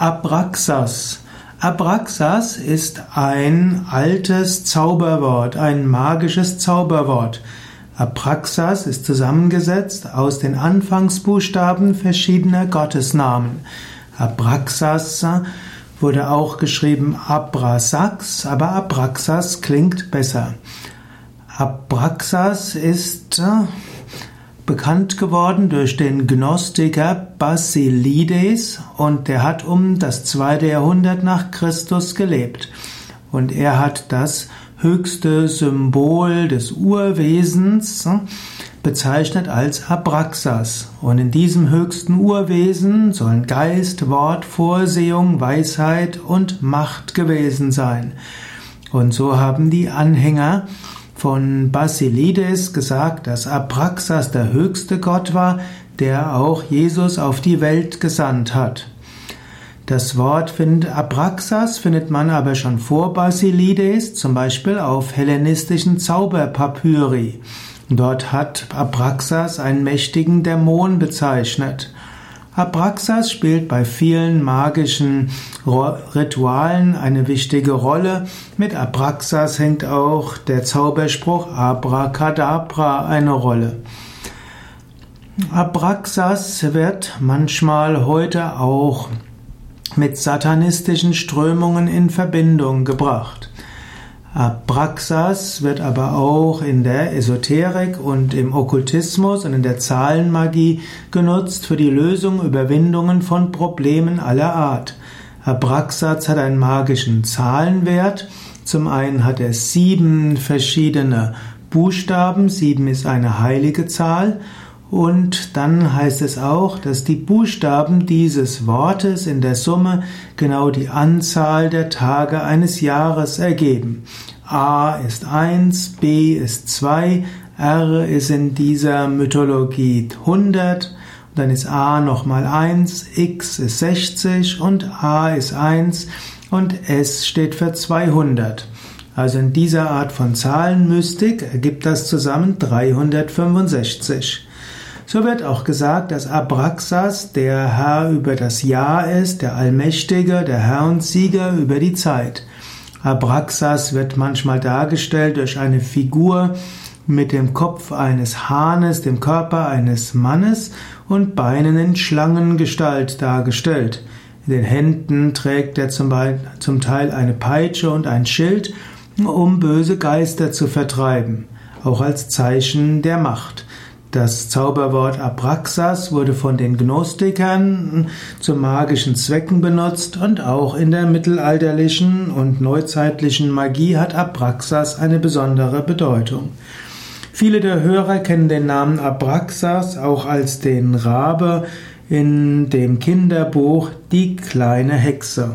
Abraxas. Abraxas ist ein altes Zauberwort, ein magisches Zauberwort. Abraxas ist zusammengesetzt aus den Anfangsbuchstaben verschiedener Gottesnamen. Abraxas wurde auch geschrieben Abrasax, aber Abraxas klingt besser. Abraxas ist äh, bekannt geworden durch den Gnostiker Basilides und der hat um das zweite Jahrhundert nach Christus gelebt. Und er hat das höchste Symbol des Urwesens hm, bezeichnet als Abraxas. Und in diesem höchsten Urwesen sollen Geist, Wort, Vorsehung, Weisheit und Macht gewesen sein. Und so haben die Anhänger von Basilides gesagt, dass Abraxas der höchste Gott war, der auch Jesus auf die Welt gesandt hat. Das Wort findet, Abraxas findet man aber schon vor Basilides, zum Beispiel auf hellenistischen Zauberpapyri. Dort hat Abraxas einen mächtigen Dämon bezeichnet. Abraxas spielt bei vielen magischen Ritualen eine wichtige Rolle. Mit Abraxas hängt auch der Zauberspruch Abracadabra eine Rolle. Abraxas wird manchmal heute auch mit satanistischen Strömungen in Verbindung gebracht. Abraxas wird aber auch in der Esoterik und im Okkultismus und in der Zahlenmagie genutzt für die Lösung, Überwindungen von Problemen aller Art. Abraxas hat einen magischen Zahlenwert. Zum einen hat er sieben verschiedene Buchstaben. Sieben ist eine heilige Zahl. Und dann heißt es auch, dass die Buchstaben dieses Wortes in der Summe genau die Anzahl der Tage eines Jahres ergeben. A ist 1, B ist 2, R ist in dieser Mythologie 100, dann ist A nochmal 1, X ist 60 und A ist 1 und S steht für 200. Also in dieser Art von Zahlenmystik ergibt das zusammen 365. So wird auch gesagt, dass Abraxas der Herr über das Jahr ist, der Allmächtige, der Herr und Sieger über die Zeit. Abraxas wird manchmal dargestellt durch eine Figur mit dem Kopf eines Hahnes, dem Körper eines Mannes und Beinen in Schlangengestalt dargestellt. In den Händen trägt er zum, Teil eine Peitsche und ein Schild, um böse Geister zu vertreiben, auch als Zeichen der Macht. Das Zauberwort Abraxas wurde von den Gnostikern zu magischen Zwecken benutzt und auch in der mittelalterlichen und neuzeitlichen Magie hat Abraxas eine besondere Bedeutung. Viele der Hörer kennen den Namen Abraxas auch als den Rabe in dem Kinderbuch Die kleine Hexe.